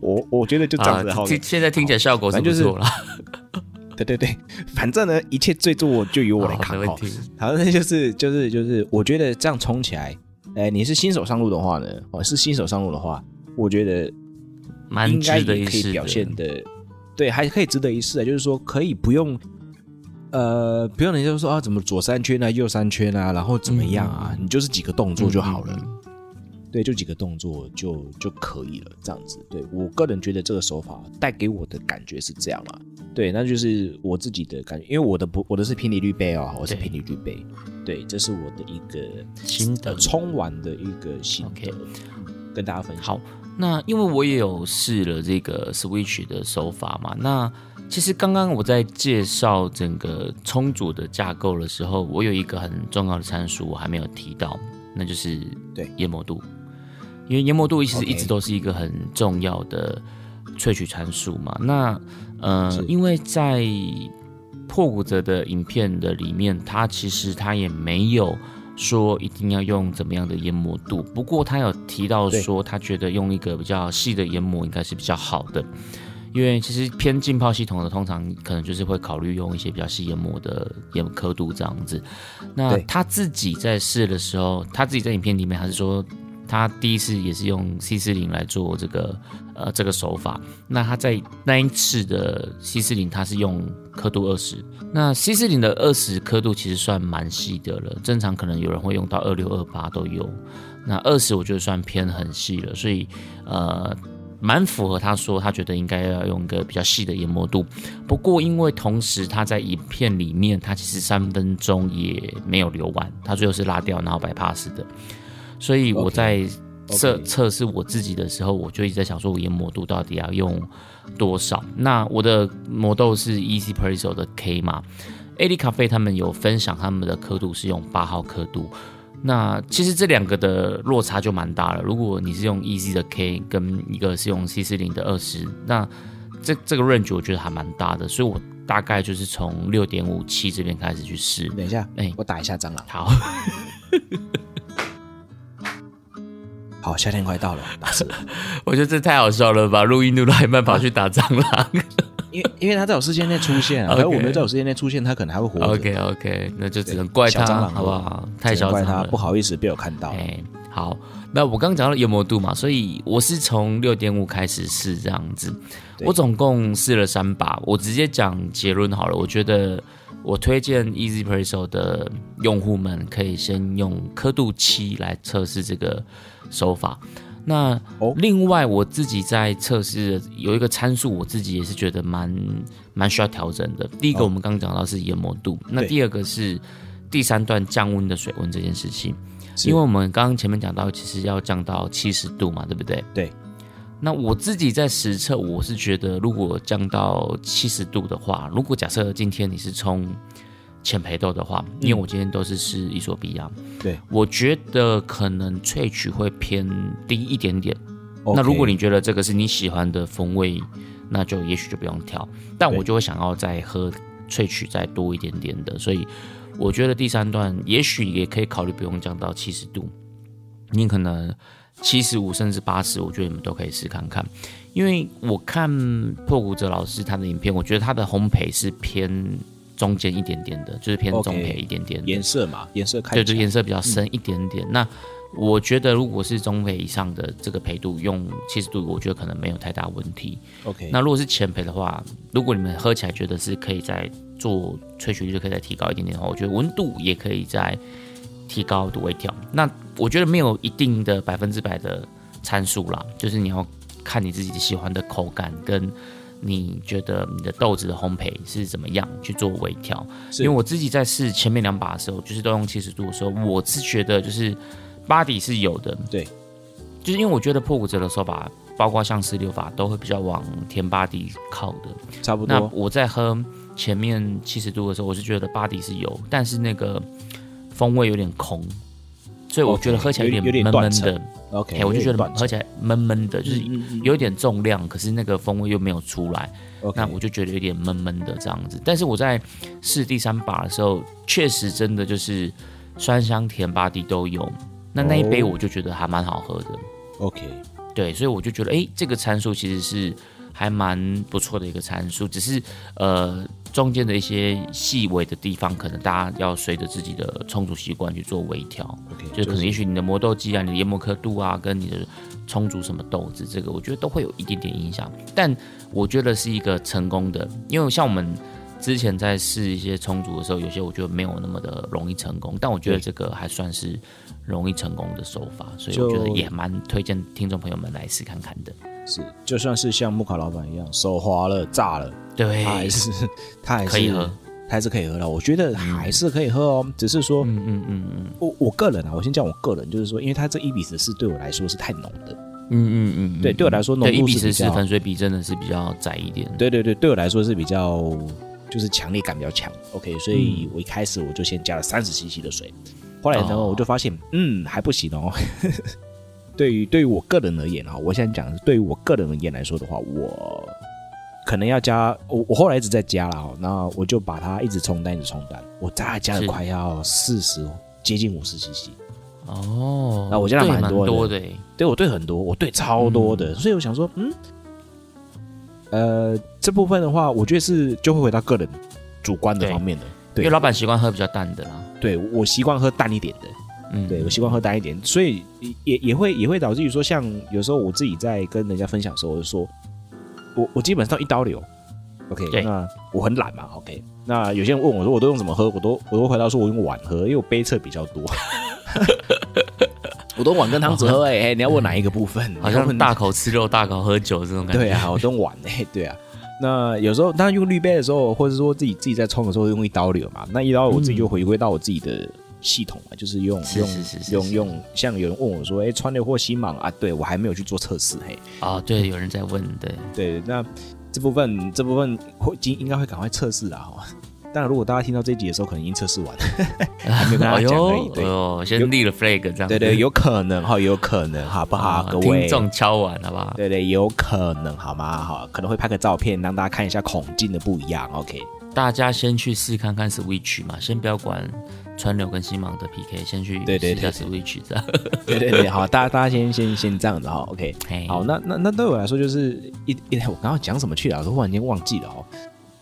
我我觉得就这样子，好，现在听起来效果是不错了。对对对，反正呢，一切最做就由我来扛。好，好，那就是就是就是，我觉得这样冲起来，哎，你是新手上路的话呢，哦，是新手上路的话，我觉得蛮值得一试，可以表现的，对，还可以值得一试啊。就是说，可以不用，呃，不用人家说啊，怎么左三圈啊，右三圈啊，然后怎么样啊，你就是几个动作就好了。对，就几个动作就就可以了，这样子。对我个人觉得这个手法带给我的感觉是这样啦。对，那就是我自己的感觉，因为我的不，我的是平底绿杯哦，我是平底绿杯。对，这是我的一个新的冲完的一个心得，跟大家分享。好，那因为我也有试了这个 Switch 的手法嘛，那其实刚刚我在介绍整个充足的架构的时候，我有一个很重要的参数我还没有提到，那就是对研磨度。因为研磨度其实一直都是一个很重要的萃取参数嘛。那呃，因为在破骨折的影片的里面，它其实它也没有说一定要用怎么样的研磨度。不过他有提到说，他觉得用一个比较细的研磨应该是比较好的。因为其实偏浸泡系统的，通常可能就是会考虑用一些比较细研磨的研刻度这样子。那他自己在试的时候，他自己在影片里面还是说。他第一次也是用 C 四零来做这个呃这个手法，那他在那一次的 C 四零，他是用刻度二十，那 C 四零的二十刻度其实算蛮细的了，正常可能有人会用到二六二八都有，那二十我觉得算偏很细了，所以呃蛮符合他说他觉得应该要用一个比较细的研磨度，不过因为同时他在影片里面他其实三分钟也没有留完，他最后是拉掉然后白 pass 的。所以我在测测试我自己的时候，我就一直在想说，我研磨度到底要用多少？那我的磨豆是 Easy Presso 的 K 嘛？AD 咖啡他们有分享他们的刻度是用八号刻度。那其实这两个的落差就蛮大了。如果你是用 Easy 的 K，跟一个是用 C 四零的二十，那这这个 range 我觉得还蛮大的。所以我大概就是从六点五七这边开始去试。等一下，哎，我打一下蟑螂。好。好，夏天快到了，打死！我觉得这太好笑了吧？录音录到一半跑去打蟑螂，因为因为他在我视线内出现啊，而我没在我视线内出现，他可能还会活。OK OK，那就只能怪他，好不好？太小怪他，不好意思被我看到。哎，好，那我刚刚讲到研磨度嘛，所以我是从六点五开始试这样子。我总共试了三把，我直接讲结论好了。我觉得我推荐 Easy Presso 的用户们可以先用刻度七来测试这个手法。那哦另外我自己在测试的有一个参数，我自己也是觉得蛮蛮需要调整的。第一个哦我们刚刚讲到是研磨度，那第二个是第三段降温的水温这件事情。因为我们刚刚前面讲到，其实要降到七十度嘛，对不对？对。那我自己在实测，我是觉得，如果降到七十度的话，如果假设今天你是冲浅培豆的话，因为我今天都是试伊索比亚，对，我觉得可能萃取会偏低一点点。那如果你觉得这个是你喜欢的风味，那就也许就不用调。但我就会想要再喝萃取再多一点点的，所以我觉得第三段也许也可以考虑不用降到七十度，你可能七十五甚至八十，我觉得你们都可以试看看。因为我看破骨者老师他的影片，我觉得他的烘焙是偏中间一点点的，就是偏中培一点点的。颜色嘛，颜色开对就，颜色比较深一点点。那我觉得如果是中培以上的这个培度，用七十度，我觉得可能没有太大问题。OK，那如果是浅培的话，如果你们喝起来觉得是可以再做萃取率就可以再提高一点点的话，我觉得温度也可以再提高的微调。那我觉得没有一定的百分之百的参数啦，就是你要看你自己喜欢的口感跟。你觉得你的豆子的烘焙是怎么样去做微调？因为我自己在试前面两把的时候，就是都用七十度的时候，我是觉得就是巴底是有的，对，就是因为我觉得破骨折的手法，包括像十六法都会比较往甜巴底靠的。差不多。那我在喝前面七十度的时候，我是觉得巴底是有，但是那个风味有点空，所以我觉得喝起来有有点闷闷的。OK，哎，我就觉得喝起来闷闷的，就是有一点重量，可是那个风味又没有出来。那我就觉得有点闷闷的这样子。但是我在试第三把的时候，确实真的就是酸香甜巴底都有。那那一杯哦我就觉得还蛮好喝的，OK，对，所以我就觉得，哎，这个参数其实是还蛮不错的一个参数，只是呃中间的一些细微的地方，可能大家要随着自己的充足习惯去做微调。OK，就可能也许你的磨豆机啊、你的研磨刻度啊，跟你的充足什么豆子，这个我觉得都会有一点点影响。但我觉得是一个成功的，因为像我们之前在试一些充足的时候，有些我觉得没有那么的容易成功，但我觉得这个还算是容易成功的手法，所以我觉得也蛮推荐听众朋友们来试看看的。是，就算是像木卡老板一样手滑了、炸了，对，他还是 他还是可以喝，他还是可以喝的。我觉得还是可以喝哦，只是说嗯嗯嗯嗯我我个人啊，我先讲我个人，就是说，因为他这一比十四对我来说是太浓的。嗯嗯嗯，对，对我来说浓度是比较比十四，粉水比真的是比较窄一点。对对对，对我来说是比较就是强烈感比较强。OK，所嗯以我一开始我就先加了三十 CC 的水，后来呢，哦我就发现嗯还不行哦。对于对于我个人而言啊，我现在讲对于我个人而言来说的话，我可能要加我我后来一直在加了哈，那我就把它一直冲淡一直冲淡，我大概加了快要四十接近五十 CC。哦，那我觉得对蛮蛮多的多的欸，对我对很多，我对超多的，所以我想说，嗯，呃，这部分的话，我觉得是就会回到个人主观的方面的。对因为老板习惯喝比较淡的啦。对我习惯喝淡一点的，嗯，对我习惯喝淡一点，所以也也会也会导致于说，像有时候我自己在跟人家分享的时候，我就说，我我基本上一刀流。OK，那我很懒嘛。OK，那有些人问我说，我都用怎么喝？我都我都回答说，我用碗喝，因为我杯测比较多。我都碗跟汤匙喝、欸，哎、你要问哪一个部分？好像大口吃肉、大口喝酒这种感觉。对啊，我都碗哎、对啊。那有时候当然用滤杯的时候，或者说自己自己在冲的时候，用一刀流嘛。那一刀流我自己就回归到我自己的系统嘛，就是用是用用用。像有人问我说：“哎、川流或新芒啊？”对我还没有去做测试嘿。哦，对，有人在问，对，对，那这部分这部分会应应该会赶快测试啦哈。当然，如果大家听到这一集的时候，可能已经测试完了，还没有跟大哎家讲而已。对呦，先立了 flag 这样子。对对，有可能哈，有可能好不好？啊各位听众敲完好不好？对对，有可能好吗？好，可能会拍个照片让大家看一下孔径的不一样。OK，大家先去试看看 Switch 嘛，先不要管川流跟新芒的 PK，先去对对对 Switch 这样。对对对，好，大家大家先先先这样子哈，OK，好，那那那对我来说就是一一，我刚刚讲什么去了？我忽然间忘记了哦。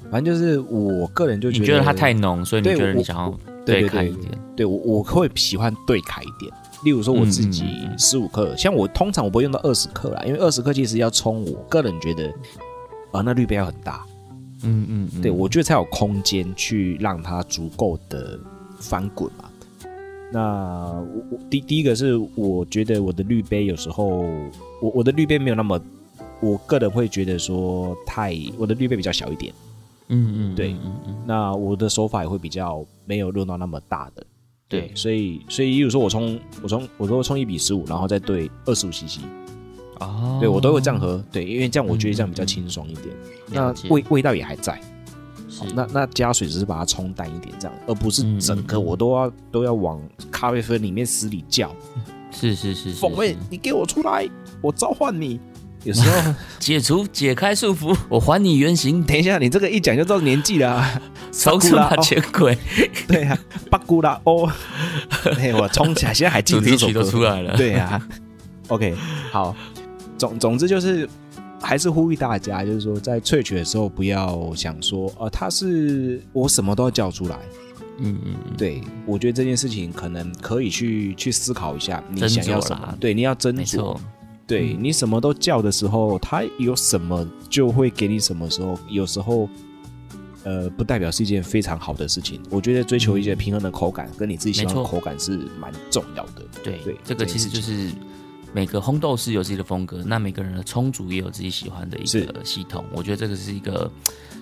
反正就是我个人就得你觉得它太浓，所以你觉得你想要对开一点。对我我会喜欢对开一点，例如说我自己十五克，像我通常我不会用到二十克啦，因为二十克其实要冲，我个人觉得啊、那滤杯要很大，嗯嗯嗯，对我觉得才有空间去让它足够的翻滚嘛。那我我第第一个是我觉得我的滤杯有时候我我的滤杯没有那么，我个人会觉得说太我的滤杯比较小一点，嗯嗯，对。嗯嗯嗯，那我的手法也会比较没有用到那么大的。对，所以所以，例如说我冲我冲我都会冲一比十五，然后再兑二十五 CC，哦，对我都会这样喝，对，因为这样我觉得这样比较清爽一点，那味味道也还在。那那加水只是把它冲淡一点，这样，而不是嗯整个我都要都要往咖啡粉里面死里叫。是是是是风味，你给我出来，我召唤你。有时候，解除解开束缚，我还你原形，等一下，你这个一讲就知道年纪了、啊。重生吧前鬼，对啊，巴古拉哦，嘿，我冲起来，现在还记得这首歌。都出来了，对呀、OK，好，总总之就是还是呼吁大家，就是说在萃取的时候不要想说，呃，它是我什么都要叫出来。嗯嗯嗯，对我觉得这件事情可能可以去去思考一下，你想要什么？对，你要斟酌对你什么都叫的时候，它有什么就会给你什么时候，有时候。呃，不代表是一件非常好的事情。我觉得追求一些平衡的口感，跟你自己喜欢的口感是蛮重要的。对对这个其实就是每个烘豆师有自己的风格，那每个人的充足也有自己喜欢的一是个系统。我觉得这个是一个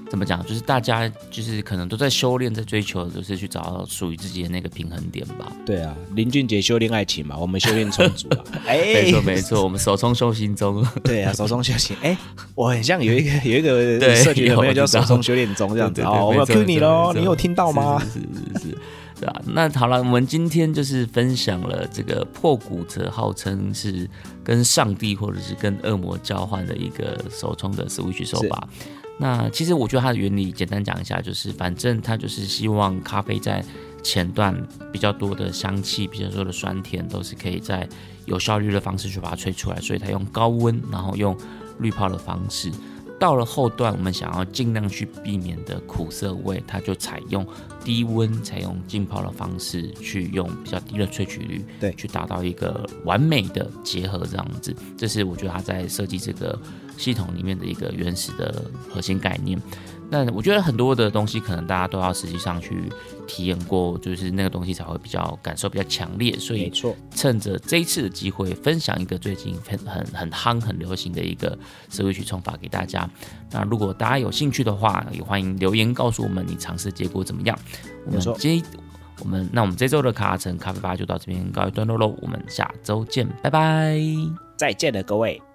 怎么讲，就是大家就是可能都在修炼，在追求，就是去找到属于自己的那个平衡点吧。对啊，林俊杰修炼爱情嘛，我们修炼充足啊。哎，没错没错，我们手冲修行中，对啊，手中修行。哎，我很像有一个 有一个对社群的朋友叫手中修炼中这样子对对对哦，我有没错 Q 你喽，你有听到吗？是是是是，那好了，我们今天就是分享了这个破骨折，号称是跟上帝或者是跟恶魔交换的一个手冲的 Switch 手把。那其实我觉得它的原理简单讲一下，就是反正它就是希望咖啡在前段比较多的香气、比较多的酸甜，都是可以在有效率的方式去把它吹出来，所以它用高温，然后用滤泡的方式。到了后段，我们想要尽量去避免的苦涩味，它就采用低温、采用浸泡的方式，去用比较低的萃取率，对去达到一个完美的结合，这样子。这是我觉得它在设计这个系统里面的一个原始的核心概念。那我觉得很多的东西，可能大家都要实际上去体验过，就是那个东西才会比较感受比较强烈，所以趁着这一次的机会，分享一个最近很很很夯、很流行的一个 Switch 冲法给大家。那如果大家有兴趣的话，也欢迎留言告诉我们你尝试结果怎么样。我们没错这我们那我们这周的卡城咖啡吧就到这边告一段落喽，我们下周见，拜拜。再见了各位。